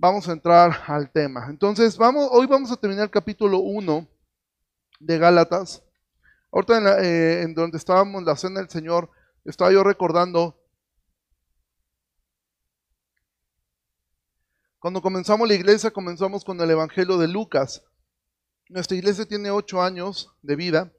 vamos a entrar al tema. Entonces, vamos, hoy vamos a terminar el capítulo 1 de Gálatas. Ahorita en, eh, en donde estábamos en la cena del Señor, estaba yo recordando Cuando comenzamos la iglesia, comenzamos con el Evangelio de Lucas. Nuestra iglesia tiene ocho años de vida,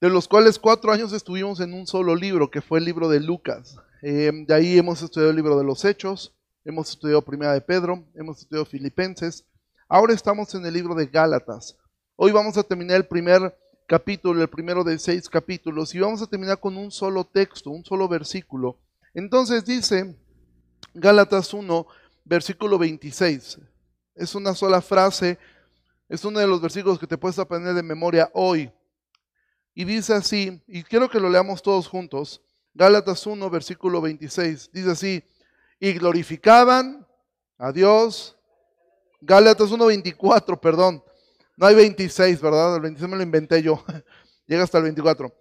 de los cuales cuatro años estuvimos en un solo libro, que fue el libro de Lucas. Eh, de ahí hemos estudiado el libro de los Hechos, hemos estudiado Primera de Pedro, hemos estudiado Filipenses. Ahora estamos en el libro de Gálatas. Hoy vamos a terminar el primer capítulo, el primero de seis capítulos, y vamos a terminar con un solo texto, un solo versículo. Entonces dice Gálatas 1, versículo 26. Es una sola frase, es uno de los versículos que te puedes aprender de memoria hoy. Y dice así, y quiero que lo leamos todos juntos, Gálatas 1, versículo 26, dice así, y glorificaban a Dios. Gálatas 1, 24, perdón, no hay 26, ¿verdad? El 26 me lo inventé yo, llega hasta el 24.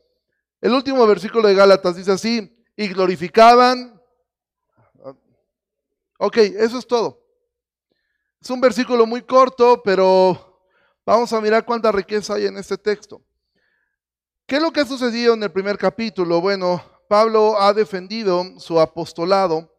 El último versículo de Gálatas dice así, y glorificaban Ok, eso es todo. Es un versículo muy corto, pero vamos a mirar cuánta riqueza hay en este texto. ¿Qué es lo que ha sucedido en el primer capítulo? Bueno, Pablo ha defendido su apostolado.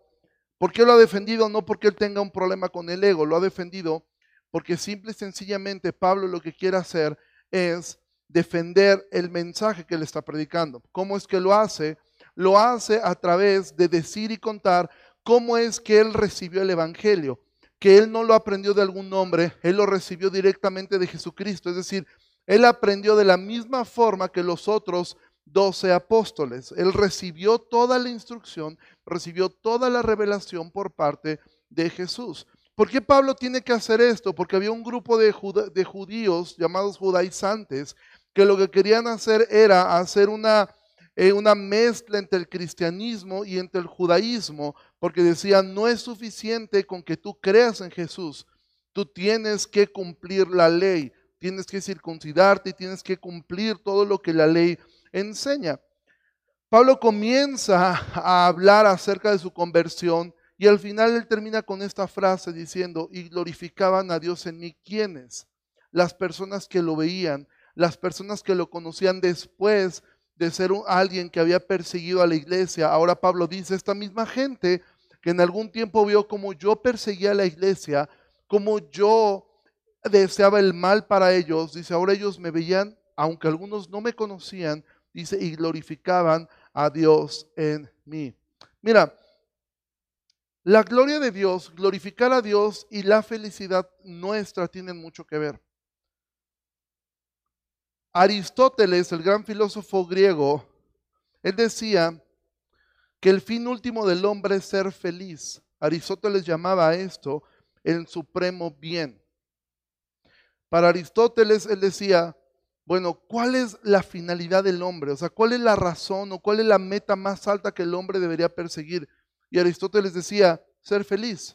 ¿Por qué lo ha defendido? No porque él tenga un problema con el ego, lo ha defendido porque simple y sencillamente Pablo lo que quiere hacer es defender el mensaje que él está predicando. ¿Cómo es que lo hace? Lo hace a través de decir y contar cómo es que él recibió el Evangelio, que él no lo aprendió de algún hombre, él lo recibió directamente de Jesucristo, es decir, él aprendió de la misma forma que los otros doce apóstoles. Él recibió toda la instrucción, recibió toda la revelación por parte de Jesús. ¿Por qué Pablo tiene que hacer esto? Porque había un grupo de, judíos llamados judaizantes que lo que querían hacer era hacer una eh, una mezcla entre el cristianismo y entre el judaísmo, porque decían, no es suficiente con que tú creas en Jesús, tú tienes que cumplir la ley, tienes que circuncidarte y tienes que cumplir todo lo que la ley enseña. Pablo comienza a hablar acerca de su conversión y al final él termina con esta frase diciendo, y glorificaban a Dios en mí. ¿Quiénes? Las personas que lo veían, las personas que lo conocían después de ser alguien que había perseguido a la iglesia. Ahora Pablo dice, esta misma gente que en algún tiempo vio como yo perseguía a la iglesia, como yo deseaba el mal para ellos, dice, ahora ellos me veían, aunque algunos no me conocían, dice, y glorificaban a Dios en mí. Mira, la gloria de Dios, glorificar a Dios y la felicidad nuestra tienen mucho que ver. Aristóteles, el gran filósofo griego, él decía que el fin último del hombre es ser feliz. Aristóteles llamaba a esto el supremo bien. Para Aristóteles, él decía, bueno, ¿cuál es la finalidad del hombre? O sea, ¿cuál es la razón o cuál es la meta más alta que el hombre debería perseguir? Y Aristóteles decía, ser feliz.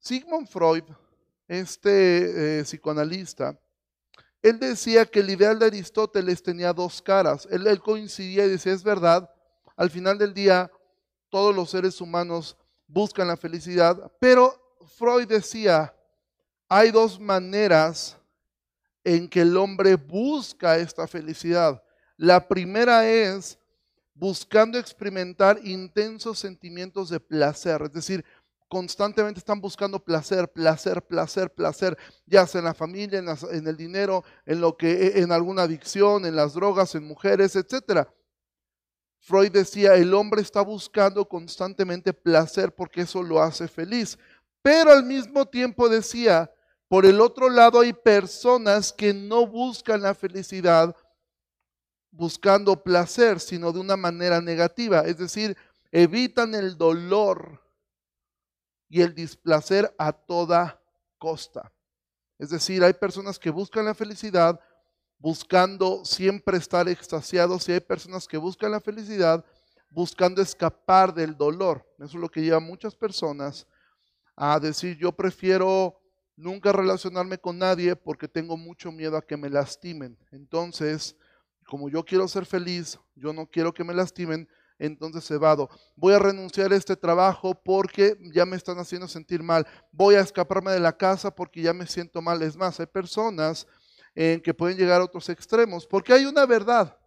Sigmund Freud, este eh, psicoanalista, él decía que el ideal de Aristóteles tenía dos caras. Él, coincidía y decía, es verdad, al final del día todos los seres humanos buscan la felicidad, pero Freud decía, hay dos maneras en que el hombre busca esta felicidad. La primera es buscando experimentar intensos sentimientos de placer, es decir, constantemente están buscando placer, placer, placer, placer, ya sea en la familia, en, el dinero, en lo que, e, en alguna adicción, en las drogas, en mujeres, etc. Freud decía, el hombre está buscando constantemente placer porque eso lo hace feliz. Pero al mismo tiempo decía, por el otro lado hay personas que no buscan la felicidad buscando placer, sino de una manera negativa, es decir, evitan el dolor y el displacer a toda costa. Es decir, hay personas que buscan la felicidad buscando siempre estar extasiados y hay personas que buscan la felicidad buscando escapar del dolor. Eso es lo que lleva a muchas personas a decir, yo prefiero nunca relacionarme con nadie porque tengo mucho miedo a que me lastimen. Entonces, como yo quiero ser feliz, yo no quiero que me lastimen, entonces cebado. Voy a renunciar a este trabajo porque ya me están haciendo sentir mal. Voy a escaparme de la casa porque ya me siento mal. Es más, hay personas en que pueden llegar a otros extremos, porque hay una verdad.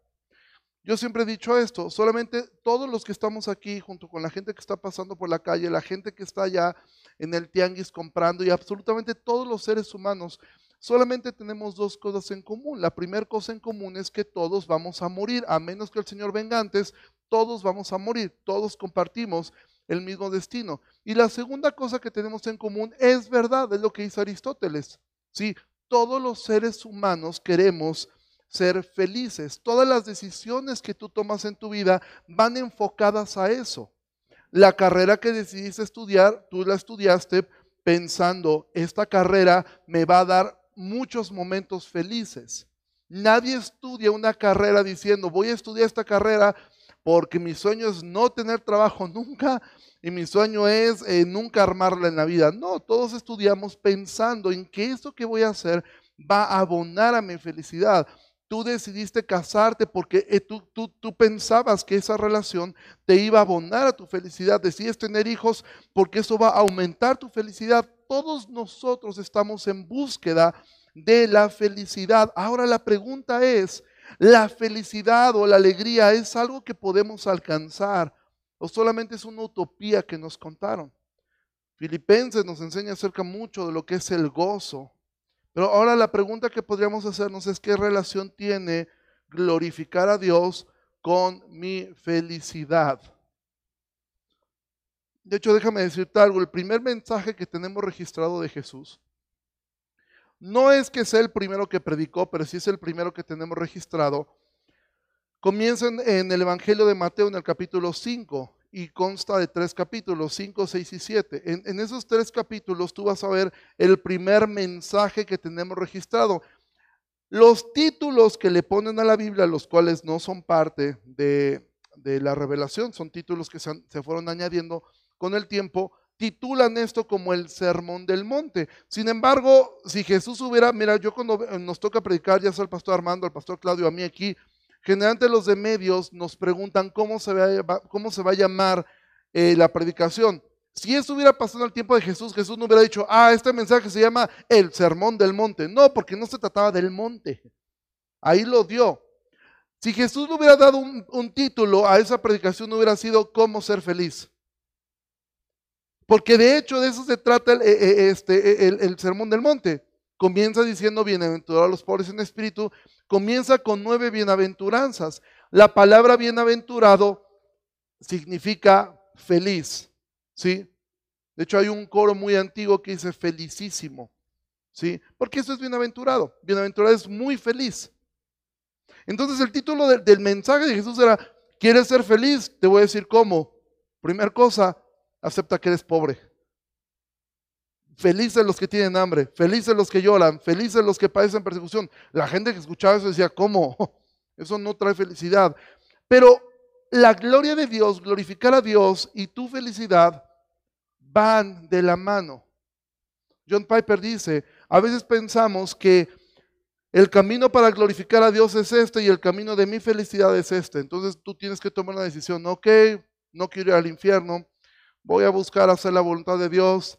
Yo siempre he dicho esto, solamente todos los que estamos aquí, junto con la gente que está pasando por la calle, la gente que está allá en el tianguis comprando y absolutamente todos los seres humanos, solamente tenemos dos cosas en común. La primera cosa en común es que todos vamos a morir, a menos que el Señor venga antes, todos vamos a morir, todos compartimos el mismo destino. Y la segunda cosa que tenemos en común es verdad, es lo que dice Aristóteles. Sí, todos los seres humanos queremos ser felices. Todas las decisiones que tú tomas en tu vida van enfocadas a eso. La carrera que decidiste estudiar, tú la estudiaste pensando, esta carrera me va a dar muchos momentos felices. Nadie estudia una carrera diciendo, voy a estudiar esta carrera porque mi sueño es no tener trabajo nunca y mi sueño es eh, nunca armarla en la vida. No, todos estudiamos pensando en que esto que voy a hacer va a abonar a mi felicidad. Tú decidiste casarte porque eh, tú, tú, tú, pensabas que esa relación te iba a abonar a tu felicidad. Decides tener hijos porque eso va a aumentar tu felicidad. Todos nosotros estamos en búsqueda de la felicidad. Ahora la pregunta es, ¿la felicidad o la alegría es algo que podemos alcanzar o solamente es una utopía que nos contaron? Filipenses nos enseña acerca mucho de lo que es el gozo. Pero ahora la pregunta que podríamos hacernos es qué relación tiene glorificar a Dios con mi felicidad. De hecho, déjame decirte algo, el primer mensaje que tenemos registrado de Jesús no es que sea el primero que predicó, pero sí es el primero que tenemos registrado. Comienza en el Evangelio de Mateo en el capítulo 5 y consta de tres capítulos, 5, 6 y 7. En, esos tres capítulos tú vas a ver el primer mensaje que tenemos registrado. Los títulos que le ponen a la Biblia, los cuales no son parte de, la revelación, son títulos que se, se fueron añadiendo con el tiempo, titulan esto como el sermón del monte. Sin embargo, si Jesús hubiera, mira, yo cuando nos toca predicar, ya sea el pastor Armando, el pastor Claudio, a mí aquí, Generalmente los de medios nos preguntan cómo se va, cómo se va a llamar eh, la predicación. Si eso hubiera pasado en el tiempo de Jesús, Jesús no hubiera dicho, ah, este mensaje se llama el sermón del monte. No, porque no se trataba del monte. Ahí lo dio. Si Jesús le hubiera dado un, título a esa predicación, no hubiera sido cómo ser feliz. Porque de hecho de eso se trata el, eh, eh, este, el sermón del monte. Comienza diciendo, bienaventurados los pobres en espíritu, comienza con nueve bienaventuranzas. La palabra bienaventurado significa feliz, ¿sí? De hecho, hay un coro muy antiguo que dice felicísimo, ¿sí? Porque eso es bienaventurado. Bienaventurado es muy feliz. Entonces, el título del mensaje de Jesús era, ¿quieres ser feliz? Te voy a decir cómo. Primera cosa, acepta que eres pobre. Felices los que tienen hambre, felices los que lloran, felices los que padecen persecución. La gente que escuchaba eso decía, ¿cómo? Eso no trae felicidad. Pero la gloria de Dios, glorificar a Dios y tu felicidad van de la mano. John Piper dice, a veces pensamos que el camino para glorificar a Dios es este y el camino de mi felicidad es este. Entonces tú tienes que tomar una decisión, ok, no quiero ir al infierno, voy a buscar hacer la voluntad de Dios,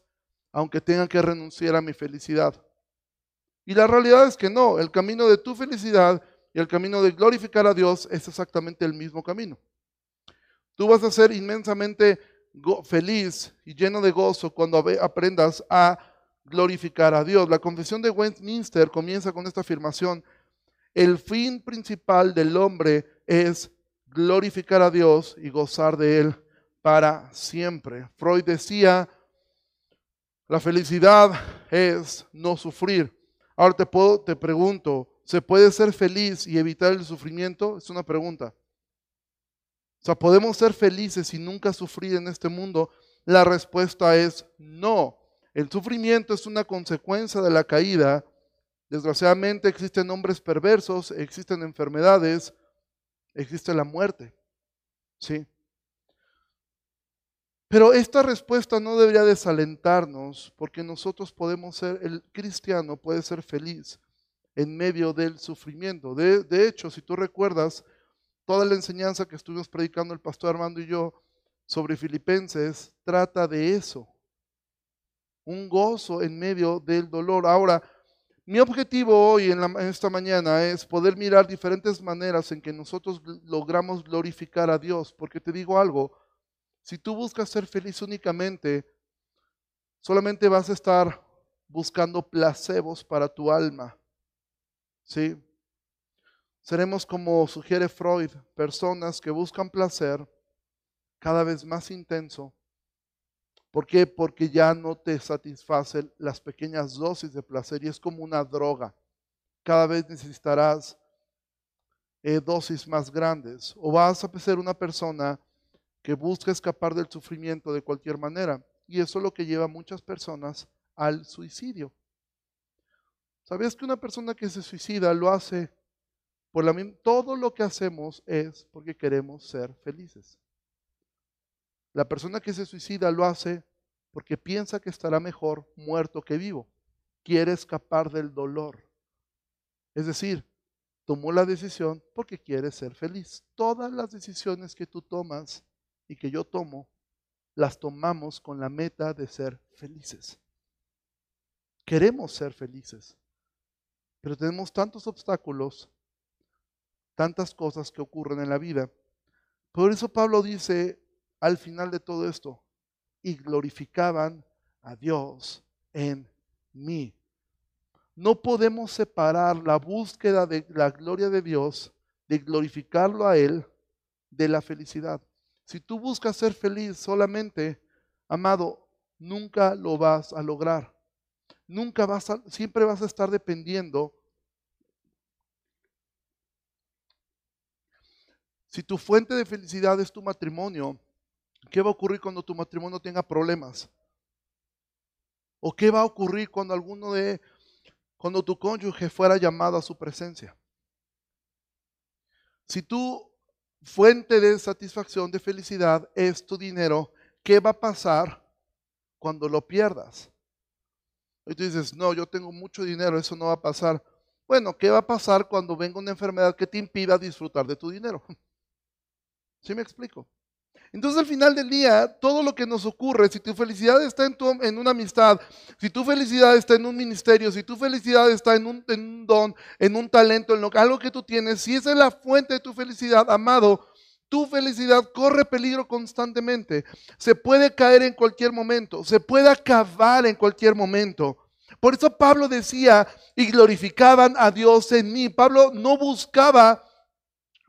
aunque tenga que renunciar a mi felicidad. Y la realidad es que no, el camino de tu felicidad y el camino de glorificar a Dios es exactamente el mismo camino. Tú vas a ser inmensamente feliz y lleno de gozo cuando aprendas a glorificar a Dios. La confesión de Westminster comienza con esta afirmación. El fin principal del hombre es glorificar a Dios y gozar de Él para siempre. Freud decía, la felicidad es no sufrir. Ahora te, puedo, te pregunto, ¿se puede ser feliz y evitar el sufrimiento? Es una pregunta. O sea, ¿podemos ser felices y nunca sufrir en este mundo? La respuesta es no. El sufrimiento es una consecuencia de la caída. Desgraciadamente existen hombres perversos, existen enfermedades, existe la muerte. ¿Sí? Pero esta respuesta no debería desalentarnos porque nosotros podemos ser, el cristiano puede ser feliz en medio del sufrimiento. De, hecho, si tú recuerdas, toda la enseñanza que estuvimos predicando el pastor Armando y yo sobre Filipenses trata de eso. Un gozo en medio del dolor. Ahora, mi objetivo hoy en, esta mañana es poder mirar diferentes maneras en que nosotros logramos glorificar a Dios. Porque te digo algo, si tú buscas ser feliz únicamente, solamente vas a estar buscando placebos para tu alma. ¿Sí? Seremos como sugiere Freud, personas que buscan placer cada vez más intenso. ¿Por qué? Porque ya no te satisfacen las pequeñas dosis de placer y es como una droga. Cada vez necesitarás eh, dosis más grandes o vas a ser una persona que busca escapar del sufrimiento de cualquier manera. Y eso es lo que lleva a muchas personas al suicidio. ¿Sabías que una persona que se suicida lo hace por la misma? Todo lo que hacemos es porque queremos ser felices. La persona que se suicida lo hace porque piensa que estará mejor muerto que vivo. Quiere escapar del dolor. Es decir, tomó la decisión porque quiere ser feliz. Todas las decisiones que tú tomas y que yo tomo, las tomamos con la meta de ser felices. Queremos ser felices, pero tenemos tantos obstáculos, tantas cosas que ocurren en la vida. Por eso Pablo dice al final de todo esto, y glorificaban a Dios en mí. No podemos separar la búsqueda de la gloria de Dios, de glorificarlo a Él, de la felicidad. Si tú buscas ser feliz solamente, amado, nunca lo vas a lograr. Nunca vas a, siempre vas a estar dependiendo. Si tu fuente de felicidad es tu matrimonio, ¿qué va a ocurrir cuando tu matrimonio tenga problemas? ¿O qué va a ocurrir cuando alguno de cuando tu cónyuge fuera llamado a su presencia? Si tú fuente de satisfacción, de felicidad, es tu dinero. ¿Qué va a pasar cuando lo pierdas? Y tú dices, no, yo tengo mucho dinero, eso no va a pasar. Bueno, ¿qué va a pasar cuando venga una enfermedad que te impida disfrutar de tu dinero? ¿Sí me explico? Entonces al final del día, todo lo que nos ocurre, si tu felicidad está en, tu, en una amistad, si tu felicidad está en un ministerio, si tu felicidad está en un, don, en un talento, en lo, algo que tú tienes, si esa es la fuente de tu felicidad, amado, tu felicidad corre peligro constantemente. Se puede caer en cualquier momento, se puede acabar en cualquier momento. Por eso Pablo decía, y glorificaban a Dios en mí. Pablo no buscaba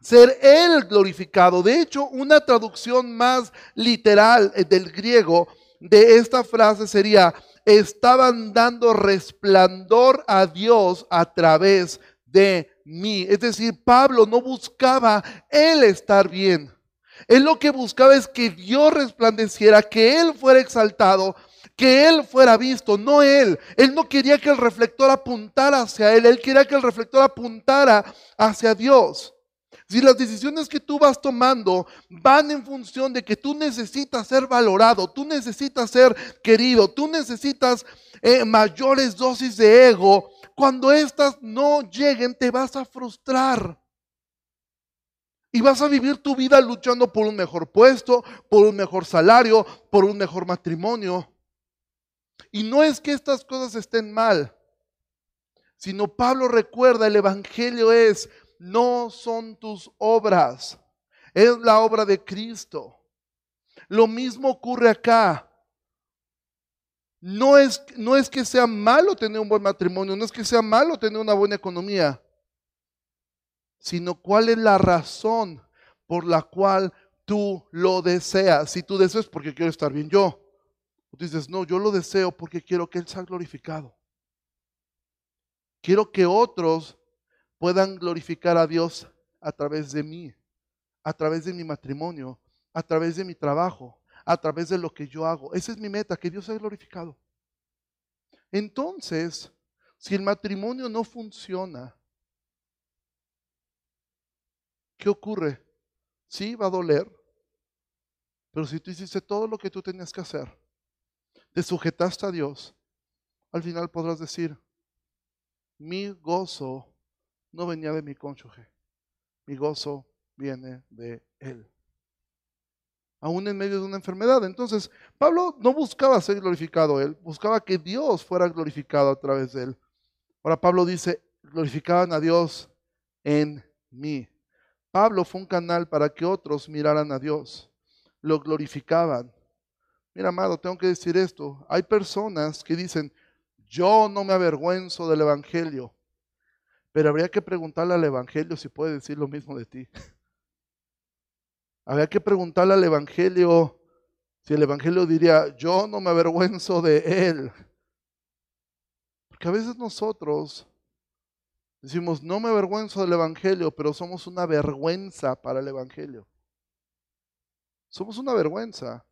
ser Él glorificado. De hecho, una traducción más literal eh, del griego de esta frase sería, estaban dando resplandor a Dios a través de mí. Es decir, Pablo no buscaba Él estar bien. Él lo que buscaba es que Dios resplandeciera, que Él fuera exaltado, que Él fuera visto, no Él. Él no quería que el reflector apuntara hacia Él, Él quería que el reflector apuntara hacia Dios. Si las decisiones que tú vas tomando van en función de que tú necesitas ser valorado, tú necesitas ser querido, tú necesitas eh, mayores dosis de ego, cuando estas no lleguen te vas a frustrar. Y vas a vivir tu vida luchando por un mejor puesto, por un mejor salario, por un mejor matrimonio. Y no es que estas cosas estén mal, sino Pablo recuerda, el Evangelio es, no son tus obras, es la obra de Cristo. Lo mismo ocurre acá. No es, no es que sea malo tener un buen matrimonio, no es que sea malo tener una buena economía, sino cuál es la razón por la cual tú lo deseas. Si tú deseas porque quiero estar bien yo, tú dices, no, yo lo deseo porque quiero que Él sea glorificado. Quiero que otros puedan glorificar a Dios a través de mí, a través de mi matrimonio, a través de mi trabajo, a través de lo que yo hago. Esa es mi meta, que Dios sea glorificado. Entonces, si el matrimonio no funciona, ¿qué ocurre? Sí, va a doler, pero si tú hiciste todo lo que tú tenías que hacer, te sujetaste a Dios, al final podrás decir, mi gozo no venía de mi cónyuge. Mi gozo viene de Él. Aún en medio de una enfermedad. Entonces, Pablo no buscaba ser glorificado Él, buscaba que Dios fuera glorificado a través de Él. Ahora Pablo dice, glorificaban a Dios en mí. Pablo fue un canal para que otros miraran a Dios, lo glorificaban. Mira, amado, tengo que decir esto. Hay personas que dicen, yo no me avergüenzo del Evangelio, pero habría que preguntarle al Evangelio si puede decir lo mismo de ti. Habría que preguntarle al Evangelio si el Evangelio diría, yo no me avergüenzo de él. Porque a veces nosotros decimos, no me avergüenzo del Evangelio, pero somos una vergüenza para el Evangelio. Somos una vergüenza.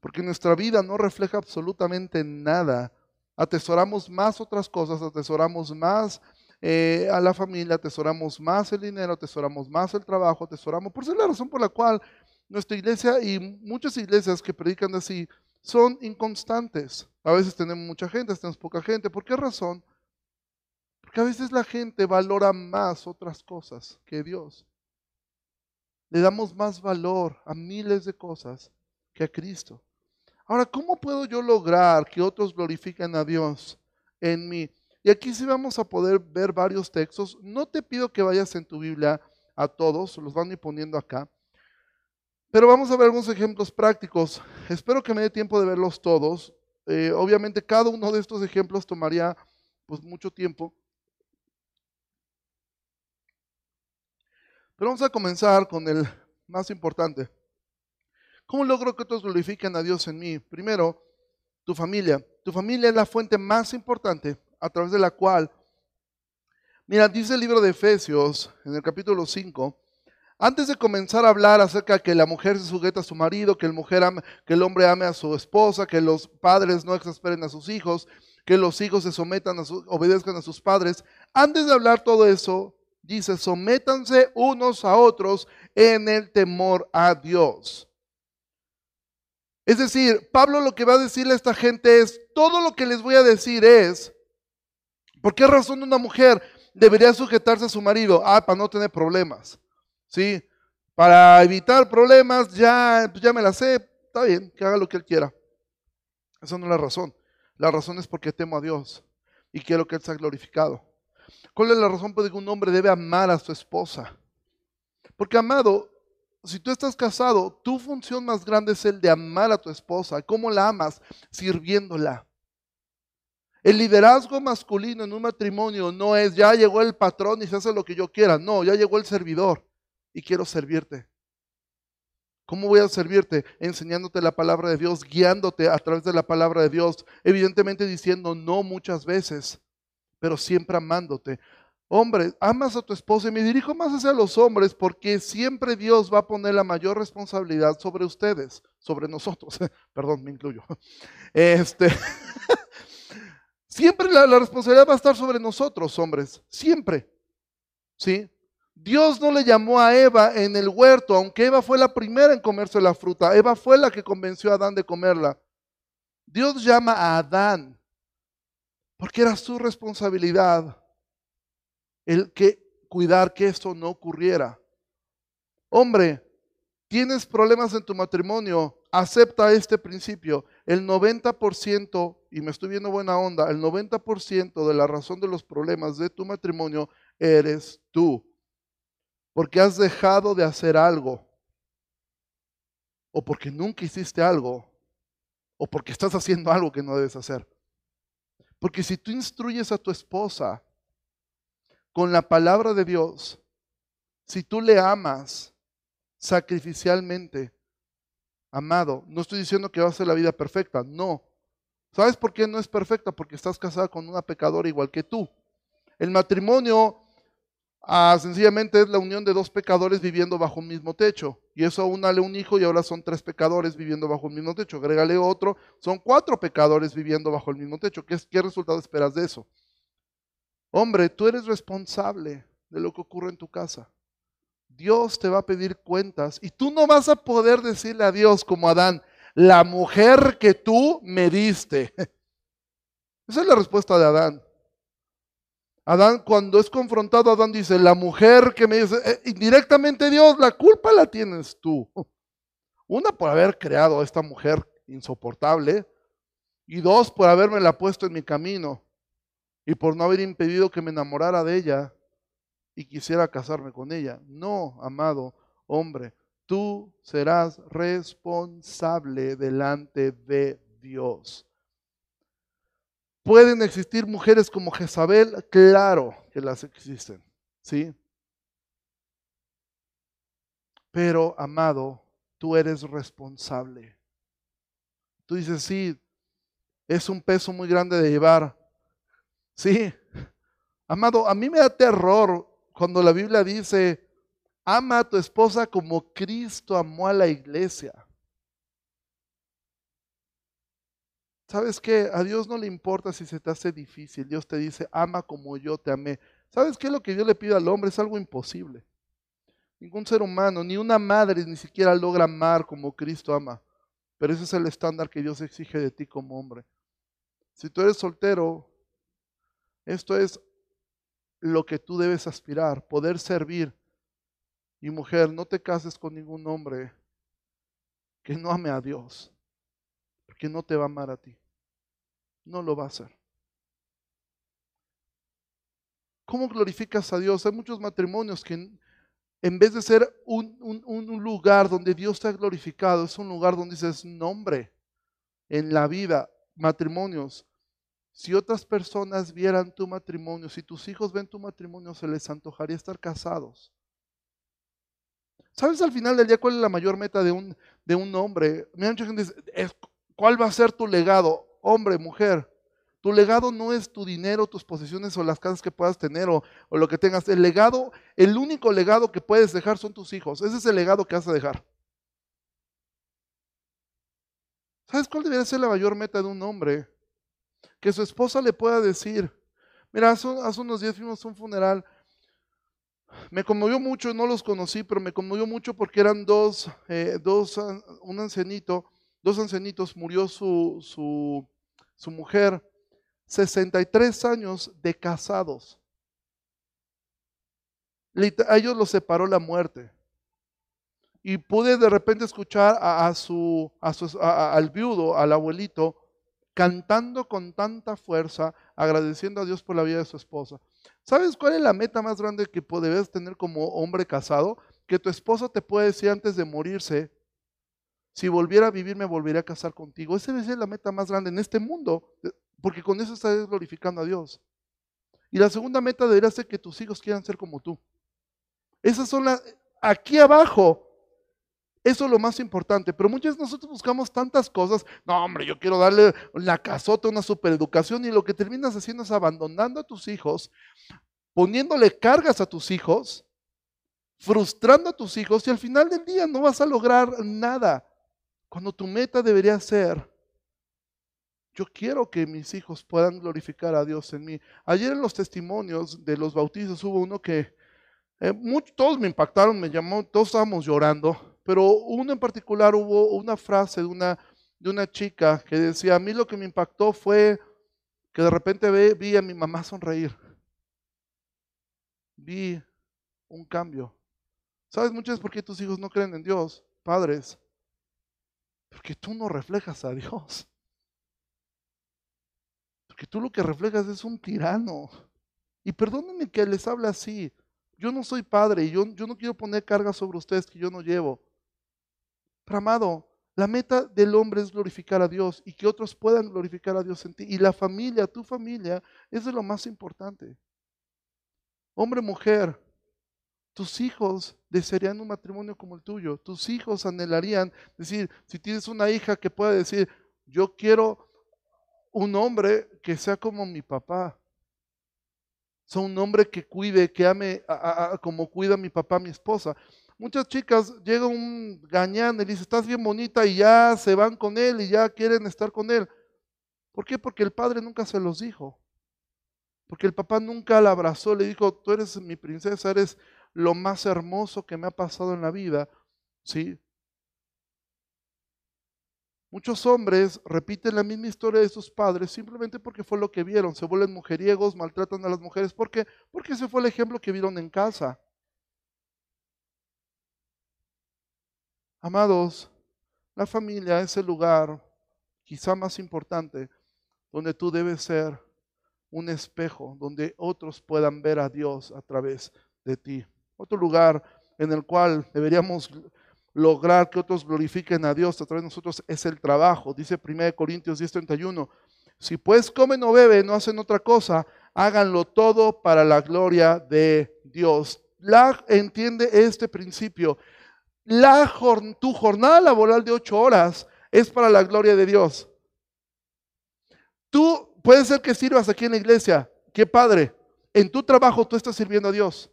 Porque nuestra vida no refleja absolutamente nada. Atesoramos más otras cosas, atesoramos más eh, a la familia, atesoramos más el dinero, atesoramos más el trabajo, atesoramos. Por eso es la razón por la cual nuestra iglesia y muchas iglesias que predican así son inconstantes. A veces tenemos mucha gente, tenemos poca gente. ¿Por qué razón? Porque a veces la gente valora más otras cosas que Dios. Le damos más valor a miles de cosas que a Cristo. Ahora, ¿cómo puedo yo lograr que otros glorifiquen a Dios en mí? Y aquí sí vamos a poder ver varios textos. No te pido que vayas en tu Biblia a todos, los van a ir poniendo acá. Pero vamos a ver algunos ejemplos prácticos. Espero que me dé tiempo de verlos todos. Eh, obviamente cada uno de estos ejemplos tomaría pues mucho tiempo. Pero vamos a comenzar con el más importante. ¿Cómo logro que otros glorifiquen a Dios en mí? Primero, tu familia. Tu familia es la fuente más importante a través de la cual, mira, dice el libro de Efesios en el capítulo 5, antes de comenzar a hablar acerca de que la mujer se sujeta a su marido, que el, mujer que el hombre ame a su esposa, que los padres no exasperen a sus hijos, que los hijos se sometan a su, obedezcan a sus padres, antes de hablar todo eso, dice, sométanse unos a otros en el temor a Dios. Es decir, Pablo lo que va a decirle a esta gente es, todo lo que les voy a decir es, ¿Por qué razón una mujer debería sujetarse a su marido? Ah, para no tener problemas. ¿Sí? Para evitar problemas, ya, pues ya me la sé, está bien, que haga lo que él quiera. Esa no es la razón. La razón es porque temo a Dios y quiero que Él sea glorificado. ¿Cuál es la razón por la que un hombre debe amar a su esposa? Porque, amado, si tú estás casado, tu función más grande es el de amar a tu esposa. ¿Cómo la amas? Sirviéndola. El liderazgo masculino en un matrimonio no es ya llegó el patrón y se hace lo que yo quiera. No, ya llegó el servidor y quiero servirte. ¿Cómo voy a servirte? Enseñándote la palabra de Dios, guiándote a través de la palabra de Dios, evidentemente diciendo no muchas veces, pero siempre amándote. Hombre, amas a tu esposa y me dirijo más hacia los hombres porque siempre Dios va a poner la mayor responsabilidad sobre ustedes, sobre nosotros. Perdón, me incluyo. Este Siempre la, responsabilidad va a estar sobre nosotros, hombres. Siempre. ¿Sí? Dios no le llamó a Eva en el huerto, aunque Eva fue la primera en comerse la fruta. Eva fue la que convenció a Adán de comerla. Dios llama a Adán porque era su responsabilidad el que cuidar que esto no ocurriera. Hombre, tienes problemas en tu matrimonio, acepta este principio. El 90%, y me estoy viendo buena onda, el 90% de la razón de los problemas de tu matrimonio eres tú. Porque has dejado de hacer algo. O porque nunca hiciste algo. O porque estás haciendo algo que no debes hacer. Porque si tú instruyes a tu esposa con la palabra de Dios, si tú le amas, sacrificialmente. Amado, no estoy diciendo que va a ser la vida perfecta, no. ¿Sabes por qué no es perfecta? Porque estás casada con una pecadora igual que tú. El matrimonio ah, sencillamente es la unión de dos pecadores viviendo bajo un mismo techo. Y eso unale un hijo y ahora son tres pecadores viviendo bajo el mismo techo. Agrégale otro, son cuatro pecadores viviendo bajo el mismo techo. ¿Qué, qué resultado esperas de eso? Hombre, tú eres responsable de lo que ocurre en tu casa. Dios te va a pedir cuentas y tú no vas a poder decirle a Dios como Adán, la mujer que tú me diste. Esa es la respuesta de Adán. Adán, cuando es confrontado, Adán dice, la mujer que me dice, eh, indirectamente Dios, la culpa la tienes tú. Una por haber creado a esta mujer insoportable y dos por haberme la puesto en mi camino y por no haber impedido que me enamorara de ella y quisiera casarme con ella. No, amado hombre, tú serás responsable delante de Dios. ¿Pueden existir mujeres como Jezabel? Claro que las existen, ¿sí? Pero, amado, tú eres responsable. Tú dices, sí, es un peso muy grande de llevar. Sí, amado, a mí me da terror cuando la Biblia dice, ama a tu esposa como Cristo amó a la iglesia. ¿Sabes qué? A Dios no le importa si se te hace difícil. Dios te dice, ama como yo te amé. ¿Sabes qué? Lo que Dios le pide al hombre es algo imposible. Ningún ser humano, ni una madre ni siquiera logra amar como Cristo ama. Pero ese es el estándar que Dios exige de ti como hombre. Si tú eres soltero, esto es lo que tú debes aspirar, poder servir. Y mujer, no te cases con ningún hombre que no ame a Dios, porque no te va a amar a ti. No lo va a hacer. ¿Cómo glorificas a Dios? Hay muchos matrimonios que en vez de ser un, lugar donde Dios te ha glorificado, es un lugar donde dices nombre en la vida, matrimonios. Si otras personas vieran tu matrimonio, si tus hijos ven tu matrimonio, se les antojaría estar casados. ¿Sabes al final del día cuál es la mayor meta de un, de un hombre? mucha gente dice, ¿cuál va a ser tu legado? Hombre, mujer. Tu legado no es tu dinero, tus posesiones o las casas que puedas tener o, o, lo que tengas. El legado, el único legado que puedes dejar son tus hijos. Ese es el legado que vas a dejar. ¿Sabes cuál debería ser la mayor meta de un hombre? Que su esposa le pueda decir, mira, hace, unos días fuimos a un funeral, me conmovió mucho, no los conocí, pero me conmovió mucho porque eran dos, eh, dos un ancianito, dos ancianitos, murió su, su, su mujer, 63 años de casados. A ellos los separó la muerte. Y pude de repente escuchar a, su, a su al viudo, al abuelito, cantando con tanta fuerza, agradeciendo a Dios por la vida de su esposa. ¿Sabes cuál es la meta más grande que debes tener como hombre casado? Que tu esposa te puede decir antes de morirse, si volviera a vivir me volvería a casar contigo. Esa debe ser la meta más grande en este mundo, porque con eso estás glorificando a Dios. Y la segunda meta debería ser que tus hijos quieran ser como tú. Esas son las, aquí abajo eso es lo más importante. Pero muchas veces nosotros buscamos tantas cosas. No, hombre, yo quiero darle la casota, una supereducación. Y lo que terminas haciendo es abandonando a tus hijos, poniéndole cargas a tus hijos, frustrando a tus hijos. Y al final del día no vas a lograr nada. Cuando tu meta debería ser, yo quiero que mis hijos puedan glorificar a Dios en mí. Ayer en los testimonios de los bautizos hubo uno que eh, todos me impactaron, me llamó, todos estábamos llorando pero uno en particular hubo una frase de una, de una chica que decía, a mí lo que me impactó fue que de repente vi a mi mamá sonreír. Vi un cambio. ¿Sabes muchas por qué tus hijos no creen en Dios, padres? Porque tú no reflejas a Dios. Porque tú lo que reflejas es un tirano. Y perdónenme que les hable así. Yo no soy padre y yo, yo no quiero poner carga sobre ustedes que yo no llevo. Amado, la meta del hombre es glorificar a Dios y que otros puedan glorificar a Dios en ti. Y la familia, tu familia, es de lo más importante. Hombre, mujer, tus hijos desearían un matrimonio como el tuyo. Tus hijos anhelarían decir, si tienes una hija que pueda decir, yo quiero un hombre que sea como mi papá. Son un hombre que cuide, que ame como cuida mi papá, mi esposa. Muchas chicas llega un gañán y le dice, estás bien bonita y ya se van con él y ya quieren estar con él. ¿Por qué? Porque el padre nunca se los dijo. Porque el papá nunca la abrazó, le dijo, tú eres mi princesa, eres lo más hermoso que me ha pasado en la vida. ¿Sí? Muchos hombres repiten la misma historia de sus padres simplemente porque fue lo que vieron. Se vuelven mujeriegos, maltratan a las mujeres. ¿Por qué? Porque ese fue el ejemplo que vieron en casa. Amados, la familia es el lugar quizá más importante donde tú debes ser un espejo, donde otros puedan ver a Dios a través de ti. Otro lugar en el cual deberíamos lograr que otros glorifiquen a Dios a través de nosotros es el trabajo. Dice 1 Corintios 10:31, si pues comen o beben, no hacen otra cosa, háganlo todo para la gloria de Dios. La entiende este principio. La, tu jornada laboral de ocho horas es para la gloria de Dios. Tú puedes ser que sirvas aquí en la iglesia. Qué padre. En tu trabajo tú estás sirviendo a Dios.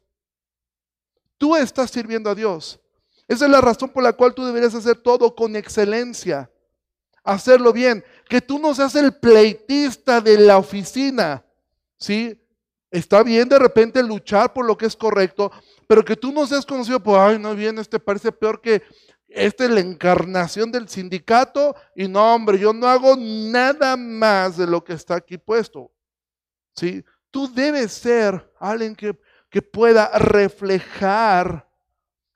Tú estás sirviendo a Dios. Esa es la razón por la cual tú deberías hacer todo con excelencia. Hacerlo bien. Que tú no seas el pleitista de la oficina. ¿Sí? Está bien de repente luchar por lo que es correcto, pero que tú no seas conocido por, ay, no bien, este parece peor que esta es la encarnación del sindicato y no, hombre, yo no hago nada más de lo que está aquí puesto. ¿Sí? Tú debes ser alguien que, que pueda reflejar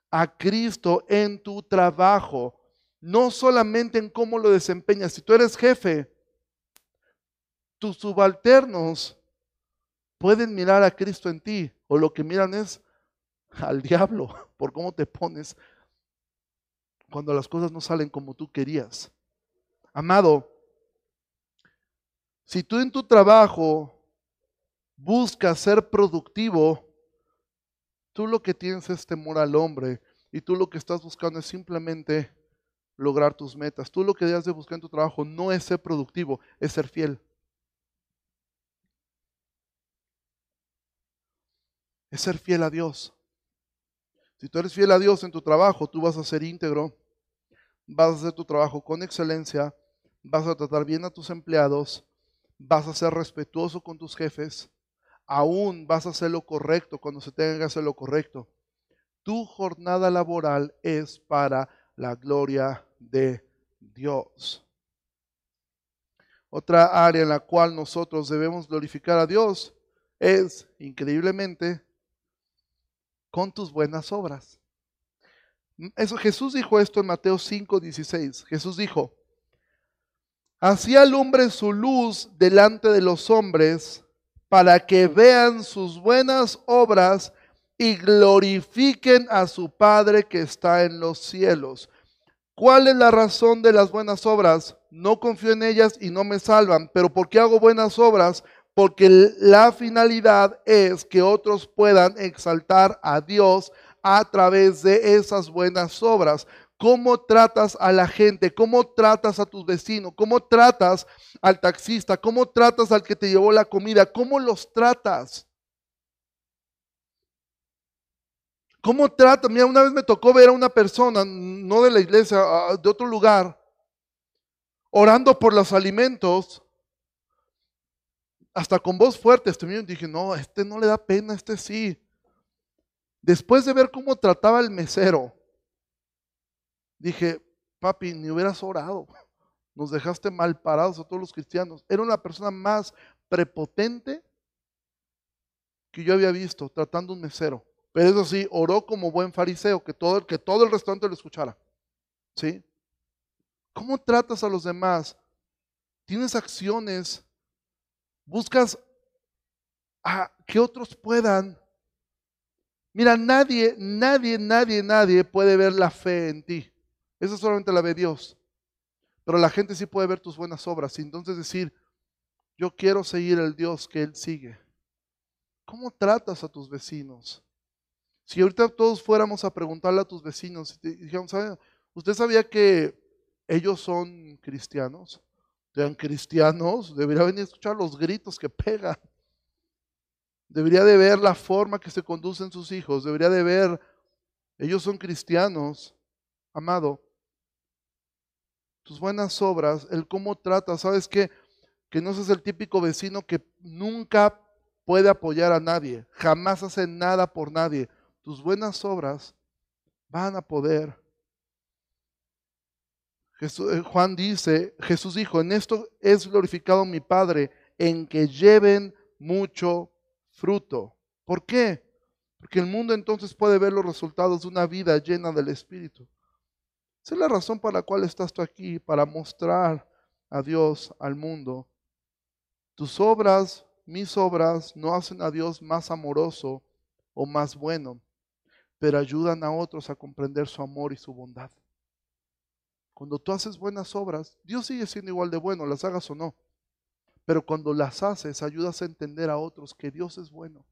a Cristo en tu trabajo, no solamente en cómo lo desempeñas. Si tú eres jefe, tus subalternos pueden mirar a Cristo en ti, o lo que miran es al diablo por cómo te pones cuando las cosas no salen como tú querías. Amado, si tú en tu trabajo buscas ser productivo, Tú lo que tienes es temor al hombre y tú lo que estás buscando es simplemente lograr tus metas. Tú lo que debes de buscar en tu trabajo no es ser productivo, es ser fiel. Es ser fiel a Dios. Si tú eres fiel a Dios en tu trabajo, tú vas a ser íntegro, vas a hacer tu trabajo con excelencia, vas a tratar bien a tus empleados, vas a ser respetuoso con tus jefes, aún vas a hacer lo correcto cuando se tenga que hacer lo correcto. Tu jornada laboral es para la gloria de Dios. Otra área en la cual nosotros debemos glorificar a Dios es, increíblemente, con tus buenas obras. Eso, Jesús dijo esto en Mateo 5, 16. Jesús dijo, así alumbre su luz delante de los hombres para que vean sus buenas obras y glorifiquen a su Padre que está en los cielos. ¿Cuál es la razón de las buenas obras? No confío en ellas y no me salvan, pero ¿por qué hago buenas obras? Porque la finalidad es que otros puedan exaltar a Dios a través de esas buenas obras. Cómo tratas a la gente, cómo tratas a tus vecinos, cómo tratas al taxista, cómo tratas al que te llevó la comida, cómo los tratas. ¿Cómo tratas? Mira, una vez me tocó ver a una persona, no de la iglesia, de otro lugar, orando por los alimentos, hasta con voz fuerte. Y dije, no, este no le da pena, este sí. Después de ver cómo trataba el mesero, dije, papi, ni hubieras orado. Nos dejaste mal parados a todos los cristianos. Era una persona más prepotente que yo había visto tratando un mesero. Pero eso sí, oró como buen fariseo, que todo, que todo el restaurante lo escuchara. ¿Sí? ¿Cómo tratas a los demás? ¿Tienes acciones? ¿Buscas a que otros puedan? Mira, nadie, nadie, nadie, nadie puede ver la fe en ti. Eso solamente la ve Dios. Pero la gente sí puede ver tus buenas obras y entonces decir, yo quiero seguir el Dios que Él sigue. ¿Cómo tratas a tus vecinos? Si ahorita todos fuéramos a preguntarle a tus vecinos y dijéramos, ¿usted sabía que ellos son cristianos? Sean cristianos, debería venir a escuchar los gritos que pegan. Debería de ver la forma que se conducen sus hijos. Debería de ver, ellos son cristianos, amado tus buenas obras, el cómo tratas, ¿sabes qué? Que no seas el típico vecino que nunca puede apoyar a nadie, jamás hace nada por nadie. Tus buenas obras van a poder eh, Juan dice, Jesús dijo, en esto es glorificado mi Padre, en que lleven mucho fruto. ¿Por qué? Porque el mundo entonces puede ver los resultados de una vida llena del Espíritu. Esa es la razón por la cual estás tú aquí, para mostrar a Dios al mundo. Tus obras, mis obras, no hacen a Dios más amoroso o más bueno, pero ayudan a otros a comprender su amor y su bondad. Cuando tú haces buenas obras, Dios sigue siendo igual de bueno, las hagas o no. Pero cuando las haces, ayudas a entender a otros que Dios es bueno.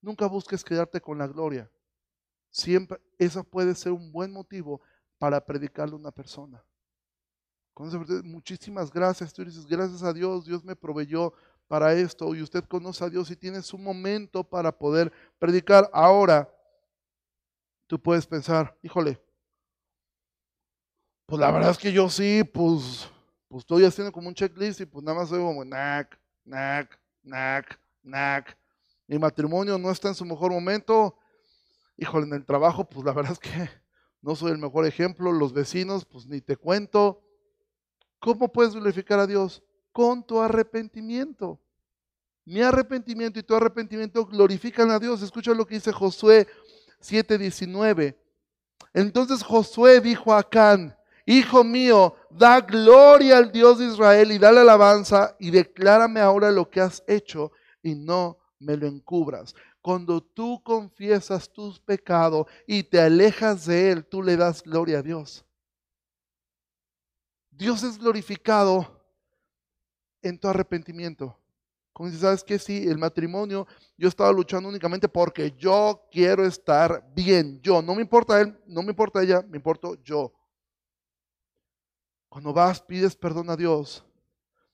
Nunca busques quedarte con la gloria. Siempre, esa puede ser un buen motivo para predicarle a una persona. muchísimas gracias. Tú dices, gracias a Dios, Dios me proveyó para esto. Y usted conoce a Dios y tiene su momento para poder predicar. Ahora, tú puedes pensar, híjole, pues la verdad es que yo sí, pues, pues estoy haciendo como un checklist y pues nada más soy como nac, nac, nac, nac. Mi matrimonio no está en su mejor momento. Híjole, en el trabajo, pues la verdad es que no soy el mejor ejemplo. Los vecinos, pues ni te cuento. ¿Cómo puedes glorificar a Dios? Con tu arrepentimiento. Mi arrepentimiento y tu arrepentimiento glorifican a Dios. Escucha lo que dice Josué 7:19. Entonces Josué dijo a Acán, Hijo mío, da gloria al Dios de Israel y dale alabanza y declárame ahora lo que has hecho y no me lo encubras. Cuando tú confiesas tus pecados y te alejas de Él, tú le das gloria a Dios. Dios es glorificado en tu arrepentimiento. Como sabes que sí, el matrimonio, yo estaba luchando únicamente porque yo quiero estar bien. Yo, no me importa él, no me importa ella, me importo yo. Cuando vas, pides perdón a Dios,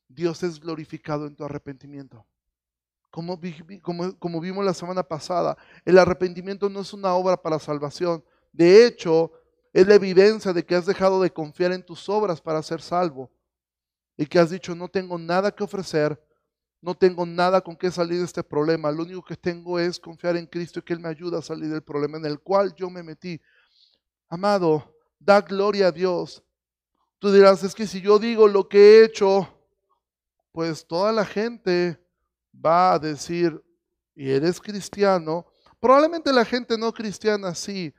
Dios es glorificado en tu arrepentimiento. Como, vimos la semana pasada, el arrepentimiento no es una obra para salvación. De hecho, es la evidencia de que has dejado de confiar en tus obras para ser salvo. Y que has dicho, no tengo nada que ofrecer, no tengo nada con qué salir de este problema. Lo único que tengo es confiar en Cristo y que Él me ayuda a salir del problema en el cual yo me metí. Amado, da gloria a Dios Tú dirás, es que si yo digo lo que he hecho, pues toda la gente va a decir, y eres cristiano, probablemente la gente no cristiana sí,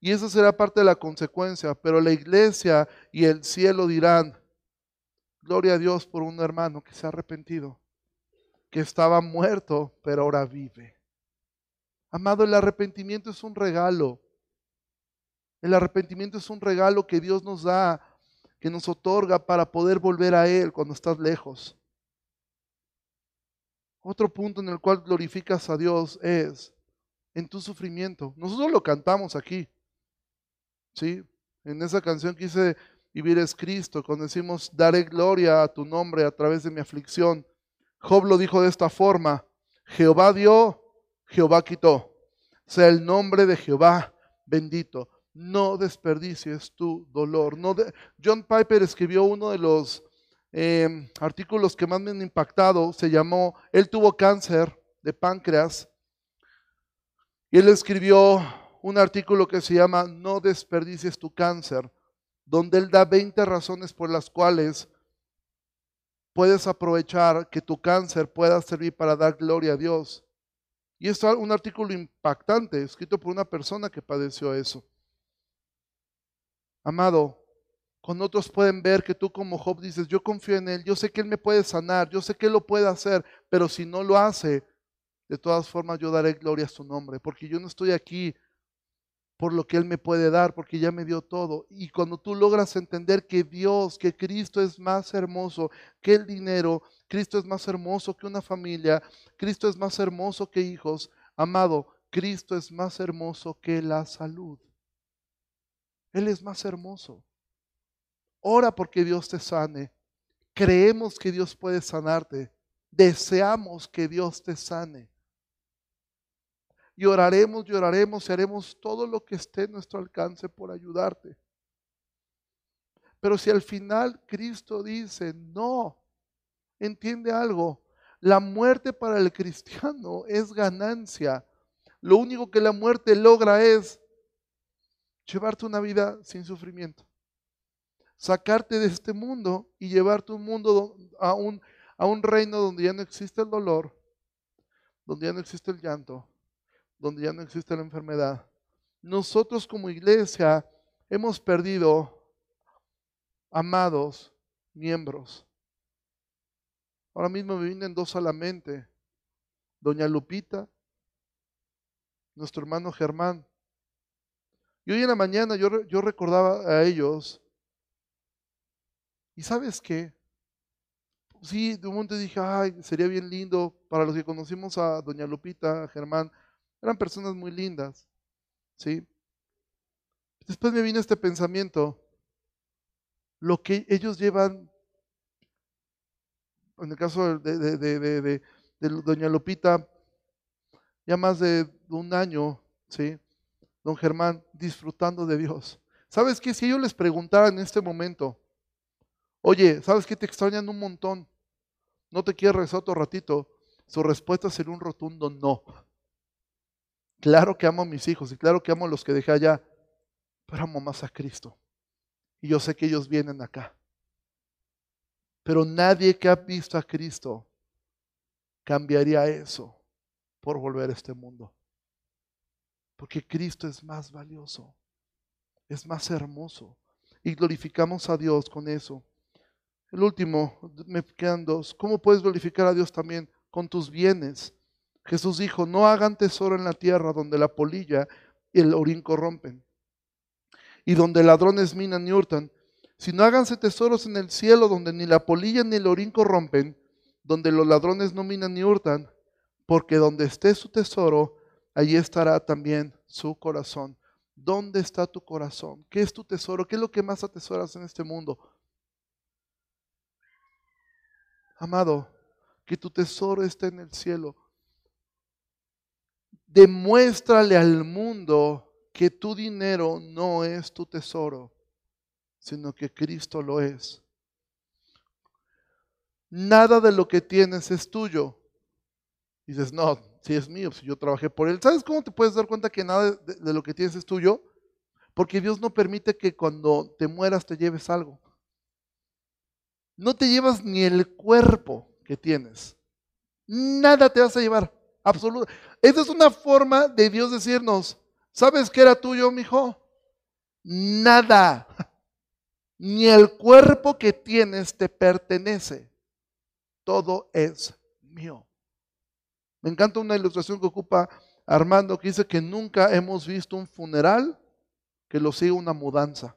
y eso será parte de la consecuencia, pero la iglesia y el cielo dirán, gloria a Dios por un hermano que se ha arrepentido, que estaba muerto, pero ahora vive. Amado, el arrepentimiento es un regalo. El arrepentimiento es un regalo que Dios nos da que nos otorga para poder volver a Él cuando estás lejos. Otro punto en el cual glorificas a Dios es en tu sufrimiento. Nosotros lo cantamos aquí. ¿Sí? En esa canción quise vivir es Cristo, cuando decimos daré gloria a tu nombre a través de mi aflicción. Job lo dijo de esta forma, Jehová dio, Jehová quitó. Sea el nombre de Jehová bendito no desperdicies tu dolor. John Piper escribió uno de los em, artículos que más me han impactado, se llamó, él tuvo cáncer de páncreas, y él escribió un artículo que se llama No desperdicies tu cáncer, donde él da 20 razones por las cuales puedes aprovechar que tu cáncer pueda servir para dar gloria a Dios. Y es un artículo impactante, escrito por una persona que padeció eso. Amado, cuando otros pueden ver que tú como Job dices, yo confío en Él, yo sé que Él me puede sanar, yo sé que Él lo puede hacer, pero si no lo hace, de todas formas yo daré gloria a su nombre, porque yo no estoy aquí por lo que Él me puede dar, porque ya me dio todo. Y cuando tú logras entender que Dios, que Cristo es más hermoso que el dinero, Cristo es más hermoso que una familia, Cristo es más hermoso que hijos, amado, Cristo es más hermoso que la salud. Él es más hermoso. Ora porque Dios te sane. Creemos que Dios puede sanarte. Deseamos que Dios te sane. Y oraremos y haremos todo lo que esté en nuestro alcance por ayudarte. Pero si al final Cristo dice, no, entiende algo, la muerte para el cristiano es ganancia. Lo único que la muerte logra es llevarte una vida sin sufrimiento. sacarte de este mundo y llevarte un mundo a un, a un reino donde ya no existe el dolor, donde ya no existe el llanto, donde ya no existe la enfermedad. Nosotros como iglesia hemos perdido amados miembros. Ahora mismo me vienen dos a la mente. Doña Lupita, nuestro hermano Germán. Y hoy en la mañana yo, yo recordaba a ellos. ¿Y sabes qué? Sí, de un momento dije, ay, sería bien lindo para los que conocimos a Doña Lupita, a Germán. Eran personas muy lindas. ¿Sí? Después me vino este pensamiento. Lo que ellos llevan, en el caso de, de, Doña Lupita, ya más de un año, ¿sí? Don Germán, disfrutando de Dios. ¿Sabes qué? Si ellos les preguntaran en este momento, oye, ¿sabes qué? Te extrañan un montón. ¿No te quieres regresar otro ratito? Su respuesta sería un rotundo no. Claro que amo a mis hijos y claro que amo a los que dejé allá, pero amo más a Cristo. Y yo sé que ellos vienen acá. Pero nadie que ha visto a Cristo cambiaría eso por volver a este mundo. Porque Cristo es más valioso, es más hermoso. Y glorificamos a Dios con eso. El último, me quedan dos. ¿Cómo puedes glorificar a Dios también? Con tus bienes. Jesús dijo, no hagan tesoro en la tierra donde la polilla y el orín corrompen y donde ladrones minan y hurtan, sino háganse tesoros en el cielo donde ni la polilla ni el orín corrompen, donde los ladrones no minan ni hurtan, porque donde esté su tesoro, allí estará también su corazón. ¿Dónde está tu corazón? ¿Qué es tu tesoro? ¿Qué es lo que más atesoras en este mundo? Amado, que tu tesoro esté en el cielo. Demuéstrale al mundo que tu dinero no es tu tesoro, sino que Cristo lo es. Nada de lo que tienes es tuyo. dices, no, si es mío, si yo trabajé por él. ¿Sabes cómo te puedes dar cuenta que nada de, lo que tienes es tuyo? Porque Dios no permite que cuando te mueras te lleves algo. No te llevas ni el cuerpo que tienes. Nada te vas a llevar. Absoluto. Esa es una forma de Dios decirnos, ¿sabes qué era tuyo, mi hijo? Nada. Ni el cuerpo que tienes te pertenece. Todo es mío. Me encanta una ilustración que ocupa Armando que dice que nunca hemos visto un funeral que lo siga una mudanza.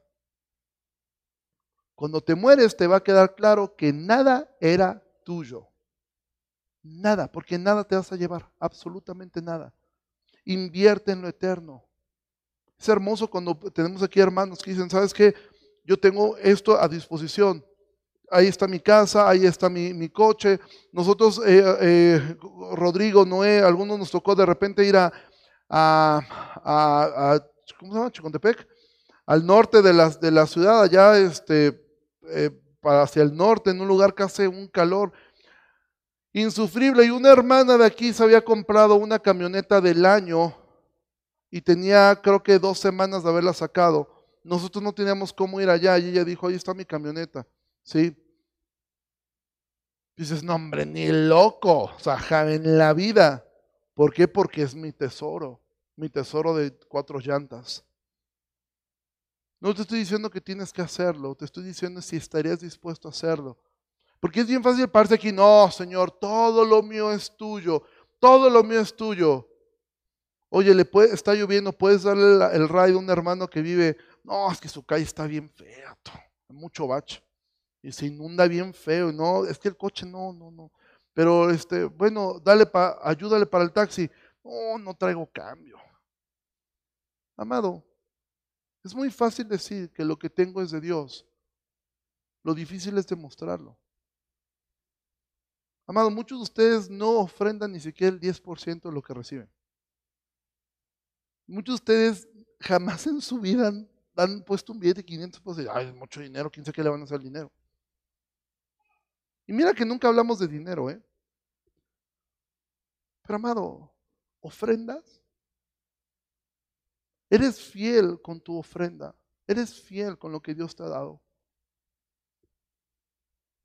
Cuando te mueres te va a quedar claro que nada era tuyo. Nada, porque nada te vas a llevar, absolutamente nada. Invierte en lo eterno. Es hermoso cuando tenemos aquí hermanos que dicen, ¿sabes qué? Yo tengo esto a disposición. Ahí está mi casa, ahí está mi, coche. Nosotros, eh, eh, Rodrigo, Noé, algunos nos tocó de repente ir a, ¿cómo se llama? Chicontepec, al norte de la, ciudad, allá este, eh, hacia el norte, en un lugar que hace un calor insufrible. Y una hermana de aquí se había comprado una camioneta del año y tenía creo que dos semanas de haberla sacado. Nosotros no teníamos cómo ir allá y ella dijo, ahí está mi camioneta. ¿Sí? Dices, no hombre, ni loco, o sea, en la vida. ¿Por qué? Porque es mi tesoro, mi tesoro de cuatro llantas. No te estoy diciendo que tienes que hacerlo, te estoy diciendo si estarías dispuesto a hacerlo. Porque es bien fácil pararse aquí, no, Señor, todo lo mío es tuyo, todo lo mío es tuyo. Oye, le puede, está lloviendo, puedes darle el, rayo a un hermano que vive, no, es que su calle está bien fea, mucho bache. Y se inunda bien feo, no, es que el coche no, no, no. Pero este, bueno, dale pa, ayúdale para el taxi. No, no traigo cambio. Amado, es muy fácil decir que lo que tengo es de Dios. Lo difícil es demostrarlo. Amado, muchos de ustedes no ofrendan ni siquiera el 10% de lo que reciben. Muchos de ustedes jamás en su vida han, puesto un billete de 500 pesos y, ay, es mucho dinero, quién sabe qué le van a hacer al dinero. Y mira que nunca hablamos de dinero, ¿eh? Pero amado, ofrendas. Eres fiel con tu ofrenda. Eres fiel con lo que Dios te ha dado.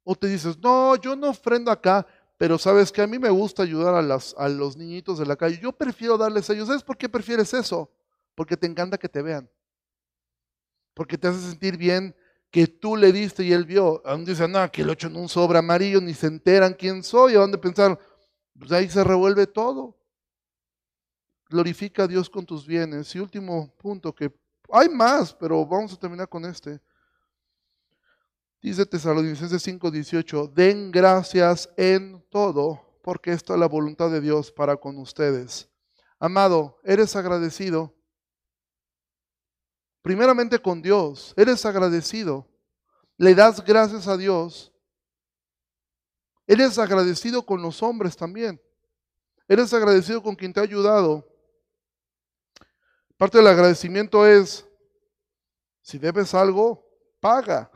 O te dices, no, yo no ofrendo acá, pero sabes que a mí me gusta ayudar a, las, a los niñitos de la calle. Yo prefiero darles a ellos. ¿Sabes por qué prefieres eso? Porque te encanta que te vean. Porque te hace sentir bien que tú le diste y él vio. Aún dicen, no, que lo hecho en un sobre amarillo, ni se enteran quién soy. ¿A dónde pensar? Pues ahí se revuelve todo. Glorifica a Dios con tus bienes. Y último punto, que hay más, pero vamos a terminar con este. Dice Tesalonicenses 5:18, den gracias en todo, porque esto es la voluntad de Dios para con ustedes. Amado, ¿eres agradecido? Primeramente con Dios, ¿eres agradecido? ¿Le das gracias a Dios? ¿Eres agradecido con los hombres también? ¿Eres agradecido con quien te ha ayudado? Parte del agradecimiento es, si debes algo, paga.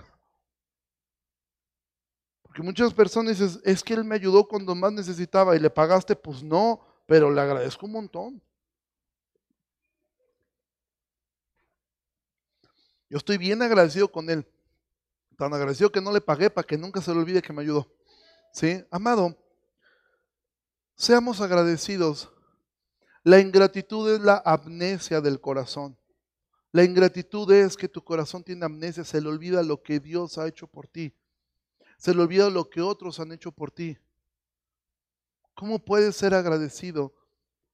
Porque muchas personas dicen, es que él me ayudó cuando más necesitaba y le pagaste, pues no, pero le agradezco un montón. Yo estoy bien agradecido con él. Tan agradecido que no le pagué para que nunca se le olvide que me ayudó. ¿Sí? Amado, seamos agradecidos. La ingratitud es la amnesia del corazón. La ingratitud es que tu corazón tiene amnesia, se le olvida lo que Dios ha hecho por ti. Se le olvida lo que otros han hecho por ti. ¿Cómo puedes ser agradecido?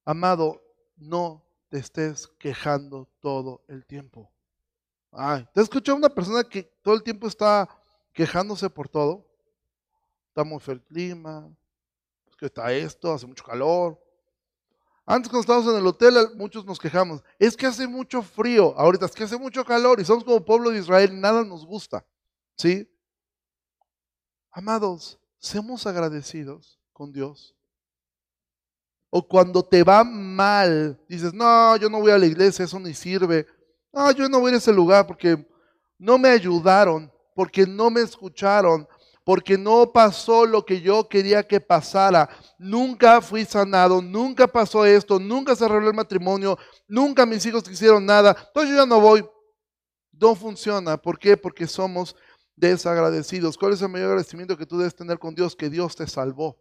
Amado, no te estés quejando todo el tiempo. Ay, ¿te has escuchado una persona que todo el tiempo está quejándose por todo? Está muy feo el clima, es que está esto, hace mucho calor. Antes cuando estábamos en el hotel, muchos nos quejamos. Es que hace mucho frío, ahorita es que hace mucho calor y somos como pueblo de Israel, nada nos gusta. ¿Sí? Amados, seamos agradecidos con Dios. O cuando te va mal, dices, no, yo no voy a la iglesia, eso ni sirve. No, yo no voy a ese lugar porque no me ayudaron, porque no me escucharon, porque no pasó lo que yo quería que pasara. Nunca fui sanado, nunca pasó esto, nunca se arregló el matrimonio, nunca mis hijos hicieron nada. Entonces yo ya no voy. No funciona. ¿Por qué? Porque somos desagradecidos. ¿Cuál es el mayor agradecimiento que tú debes tener con Dios? Que Dios te salvó.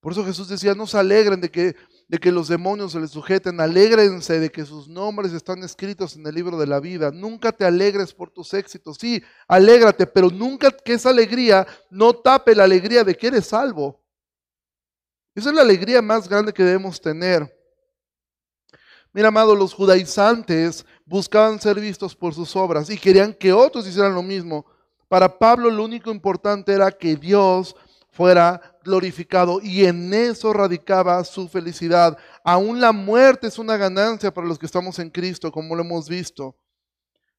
Por eso Jesús decía, no se alegren de que, de que los demonios se les sujeten, alégrense de que sus nombres están escritos en el libro de la vida. Nunca te alegres por tus éxitos. Sí, alégrate, pero nunca que esa alegría no tape la alegría de que eres salvo. Esa es la alegría más grande que debemos tener. Mira, amado, los judaizantes buscaban ser vistos por sus obras y querían que otros hicieran lo mismo. Para Pablo lo único importante era que Dios fuera glorificado y en eso radicaba su felicidad. Aún la muerte es una ganancia para los que estamos en Cristo, como lo hemos visto.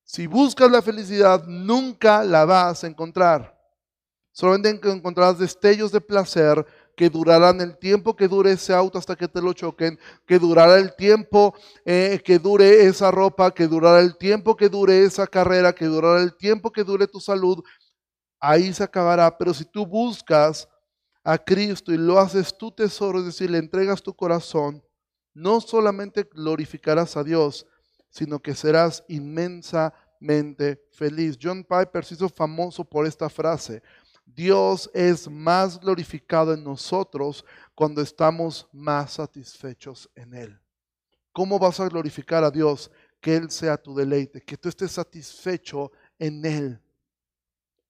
Si buscas la felicidad, nunca la vas a encontrar. Solamente encontrarás destellos de placer que durarán el tiempo que dure ese auto hasta que te lo choquen, que durará el tiempo eh, que dure esa ropa, que durará el tiempo que dure esa carrera, que durará el tiempo que dure tu salud. Ahí se acabará. Pero si tú buscas a Cristo y lo haces tu tesoro, es decir, le entregas tu corazón, no solamente glorificarás a Dios, sino que serás inmensamente feliz. John Piper se hizo famoso por esta frase. Dios es más glorificado en nosotros cuando estamos más satisfechos en Él. ¿Cómo vas a glorificar a Dios? Que Él sea tu deleite, que tú estés satisfecho en Él.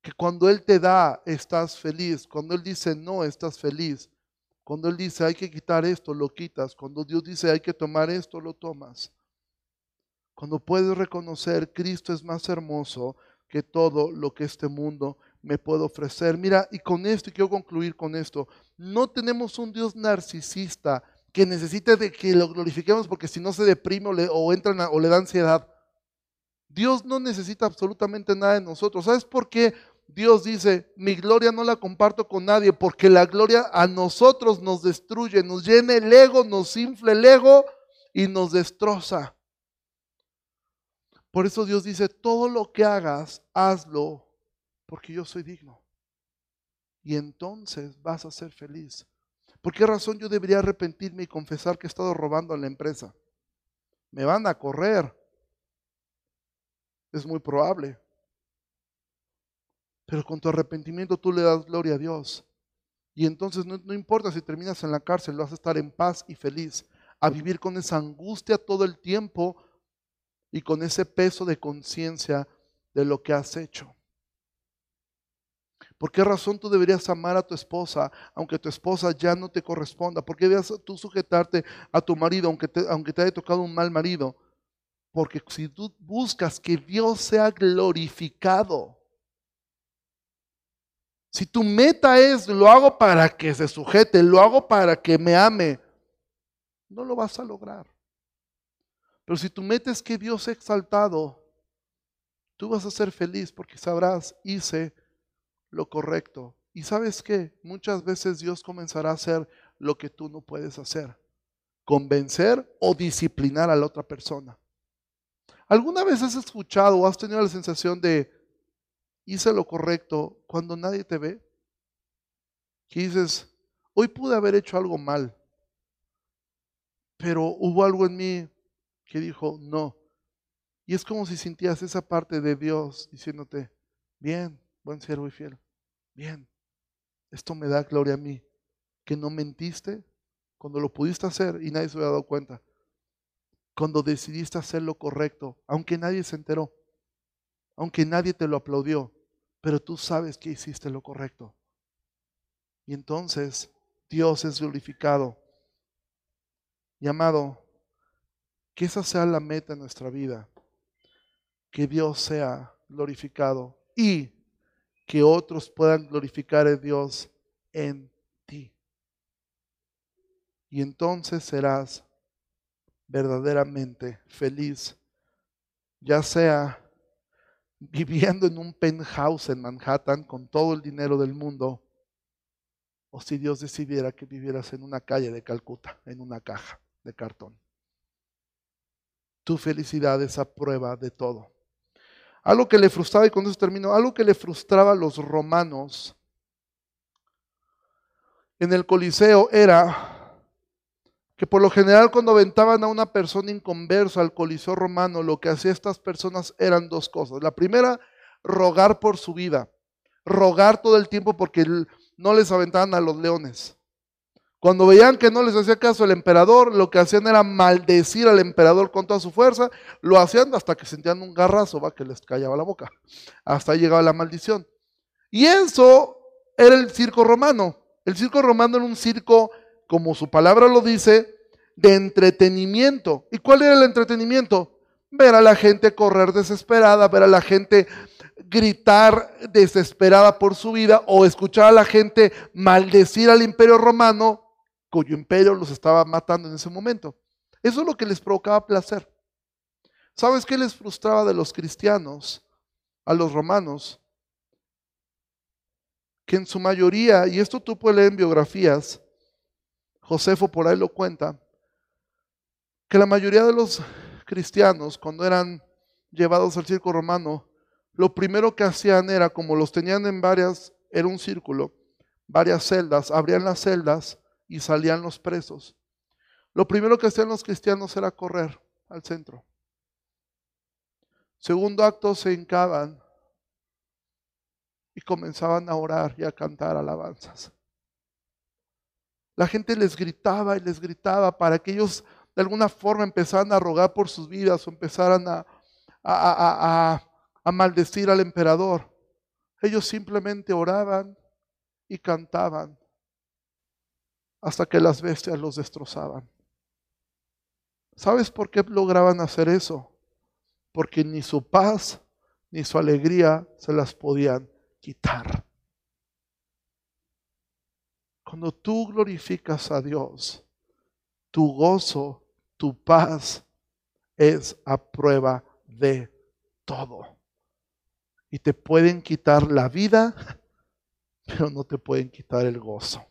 Que cuando Él te da, estás feliz. Cuando Él dice no, estás feliz. Cuando Él dice hay que quitar esto, lo quitas. Cuando Dios dice hay que tomar esto, lo tomas. Cuando puedes reconocer Cristo es más hermoso que todo lo que este mundo me puedo ofrecer. Mira, y con esto, y quiero concluir con esto, no tenemos un Dios narcisista que necesite de que lo glorifiquemos porque si no se deprime o le, o o le da ansiedad. Dios no necesita absolutamente nada de nosotros. ¿Sabes por qué Dios dice, mi gloria no la comparto con nadie? Porque la gloria a nosotros nos destruye, nos llena el ego, nos infla el ego y nos destroza. Por eso Dios dice, todo lo que hagas, hazlo porque yo soy digno. Y entonces vas a ser feliz. ¿Por qué razón yo debería arrepentirme y confesar que he estado robando a la empresa? Me van a correr. Es muy probable. Pero con tu arrepentimiento tú le das gloria a Dios. Y entonces no, importa si terminas en la cárcel, vas a estar en paz y feliz, a vivir con esa angustia todo el tiempo y con ese peso de conciencia de lo que has hecho. ¿Por qué razón tú deberías amar a tu esposa aunque tu esposa ya no te corresponda? ¿Por qué deberías tú sujetarte a tu marido aunque te, aunque te haya tocado un mal marido? Porque si tú buscas que Dios sea glorificado, si tu meta es lo hago para que se sujete, lo hago para que me ame, no lo vas a lograr. Pero si tu meta es que Dios sea exaltado, tú vas a ser feliz porque sabrás, hice lo correcto. Y sabes que muchas veces Dios comenzará a hacer lo que tú no puedes hacer. Convencer o disciplinar a la otra persona. ¿Alguna vez has escuchado o has tenido la sensación de hice lo correcto cuando nadie te ve? Que dices, hoy pude haber hecho algo mal, pero hubo algo en mí que dijo no. Y es como si sintías esa parte de Dios diciéndote, bien, buen siervo y fiel. Bien, esto me da gloria a mí, que no mentiste cuando lo pudiste hacer y nadie se había dado cuenta. Cuando decidiste hacer lo correcto, aunque nadie se enteró, aunque nadie te lo aplaudió, pero tú sabes que hiciste lo correcto. Y entonces Dios es glorificado. Y amado, que esa sea la meta en nuestra vida, que Dios sea glorificado y que otros puedan glorificar a Dios en ti. Y entonces serás verdaderamente feliz, ya sea viviendo en un penthouse en Manhattan con todo el dinero del mundo, o si Dios decidiera que vivieras en una calle de Calcuta, en una caja de cartón. Tu felicidad es a prueba de todo. Algo que le frustraba, y con eso termino, algo que le frustraba a los romanos en el Coliseo era que por lo general cuando aventaban a una persona inconversa al Coliseo romano, lo que hacían estas personas eran dos cosas. La primera, rogar por su vida, rogar todo el tiempo porque no les aventaban a los leones. Cuando veían que no les hacía caso el emperador, lo que hacían era maldecir al emperador con toda su fuerza. Lo hacían hasta que sentían un garrazo, va, que les callaba la boca. Hasta ahí llegaba la maldición. Y eso era el circo romano. El circo romano era un circo, como su palabra lo dice, de entretenimiento. ¿Y cuál era el entretenimiento? Ver a la gente correr desesperada, ver a la gente gritar desesperada por su vida o escuchar a la gente maldecir al imperio romano cuyo imperio los estaba matando en ese momento. Eso es lo que les provocaba placer. ¿Sabes qué les frustraba de los cristianos a los romanos? Que en su mayoría, y esto tú puedes leer en biografías, Josefo por ahí lo cuenta, que la mayoría de los cristianos, cuando eran llevados al circo romano, lo primero que hacían era, como los tenían en varias, era un círculo, varias celdas, abrían las celdas y salían los presos. Lo primero que hacían los cristianos era correr al centro. Segundo acto, se hincaban y comenzaban a orar y a cantar alabanzas. La gente les gritaba y les gritaba para que ellos de alguna forma empezaran a rogar por sus vidas o empezaran a, a, a maldecir al emperador. Ellos simplemente oraban y cantaban hasta que las bestias los destrozaban. ¿Sabes por qué lograban hacer eso? Porque ni su paz ni su alegría se las podían quitar. Cuando tú glorificas a Dios, tu gozo, tu paz es a prueba de todo. Y te pueden quitar la vida, pero no te pueden quitar el gozo.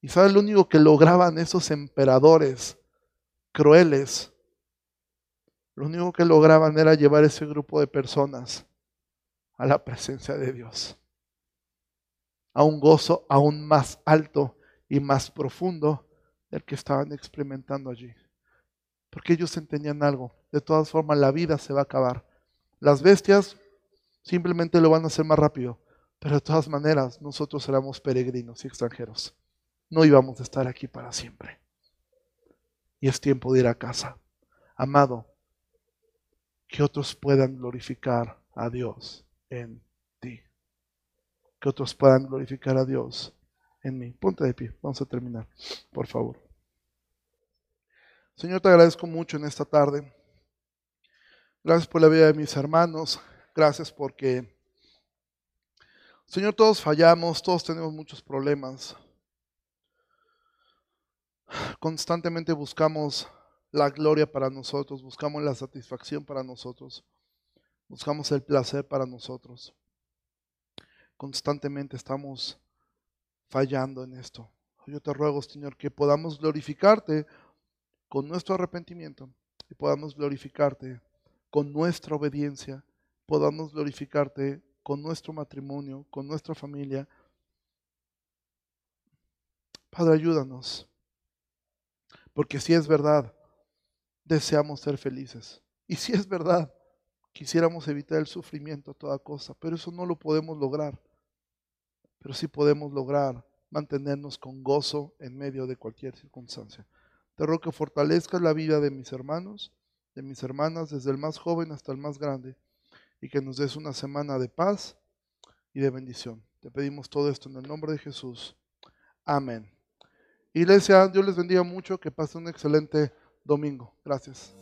¿Y sabes lo único que lograban esos emperadores crueles? Lo único que lograban era llevar ese grupo de personas a la presencia de Dios, a un gozo aún más alto y más profundo del que estaban experimentando allí. Porque ellos entendían algo. De todas formas, la vida se va a acabar. Las bestias simplemente lo van a hacer más rápido. Pero de todas maneras, nosotros éramos peregrinos y extranjeros. No íbamos a estar aquí para siempre. Y es tiempo de ir a casa. Amado, que otros puedan glorificar a Dios en. Que otros puedan glorificar a Dios en mí. Ponte de pie, vamos a terminar, por favor. Señor, te agradezco mucho en esta tarde. Gracias por la vida de mis hermanos. Gracias porque, Señor, todos fallamos, todos tenemos muchos problemas. Constantemente buscamos la gloria para nosotros, buscamos la satisfacción para nosotros, buscamos el placer para nosotros. Constantemente estamos fallando en esto. Yo te ruego, Señor, que podamos glorificarte con nuestro arrepentimiento y podamos glorificarte con nuestra obediencia, podamos glorificarte con nuestro matrimonio, con nuestra familia. Padre, ayúdanos, porque si es verdad, deseamos ser felices. Y si es verdad, quisiéramos evitar el sufrimiento a toda cosa, pero eso no lo podemos lograr. Pero sí podemos lograr mantenernos con gozo en medio de cualquier circunstancia. Te ruego que fortalezcas la vida de mis hermanos, de mis hermanas, desde el más joven hasta el más grande, y que nos des una semana de paz y de bendición. Te pedimos todo esto en el nombre de Jesús. Amén. Iglesia, Dios les bendiga mucho, que pasen un excelente domingo. Gracias.